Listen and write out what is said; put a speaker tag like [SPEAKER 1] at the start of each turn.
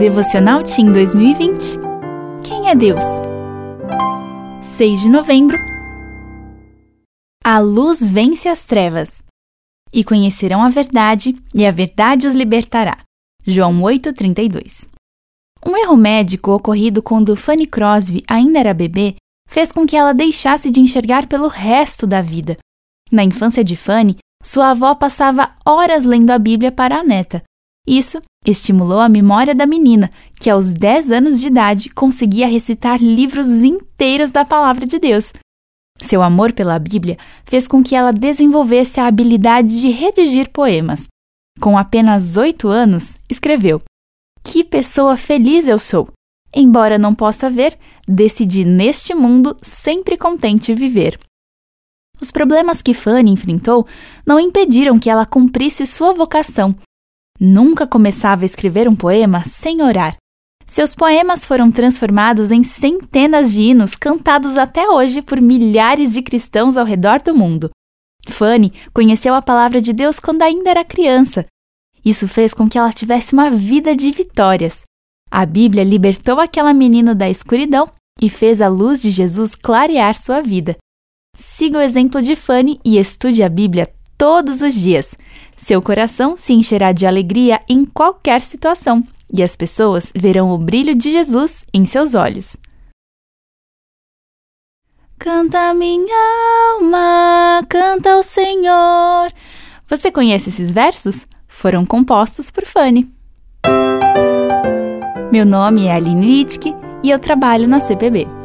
[SPEAKER 1] Devocional Team 2020 Quem é Deus? 6 de novembro A luz vence as trevas. E conhecerão a verdade, e a verdade os libertará. João 8,32 Um erro médico ocorrido quando Fanny Crosby ainda era bebê fez com que ela deixasse de enxergar pelo resto da vida. Na infância de Fanny, sua avó passava horas lendo a Bíblia para a neta. Isso estimulou a memória da menina, que aos 10 anos de idade conseguia recitar livros inteiros da palavra de Deus. Seu amor pela Bíblia fez com que ela desenvolvesse a habilidade de redigir poemas. Com apenas oito anos, escreveu: Que pessoa feliz eu sou! Embora não possa ver, decidi neste mundo sempre contente viver. Os problemas que Fanny enfrentou não impediram que ela cumprisse sua vocação. Nunca começava a escrever um poema sem orar. Seus poemas foram transformados em centenas de hinos cantados até hoje por milhares de cristãos ao redor do mundo. Fanny conheceu a palavra de Deus quando ainda era criança. Isso fez com que ela tivesse uma vida de vitórias. A Bíblia libertou aquela menina da escuridão e fez a luz de Jesus clarear sua vida. Siga o exemplo de Fanny e estude a Bíblia todos os dias. Seu coração se encherá de alegria em qualquer situação e as pessoas verão o brilho de Jesus em seus olhos. Canta minha alma, canta ao Senhor. Você conhece esses versos? Foram compostos por Fanny. Meu nome é Aline Littke e eu trabalho na CPB.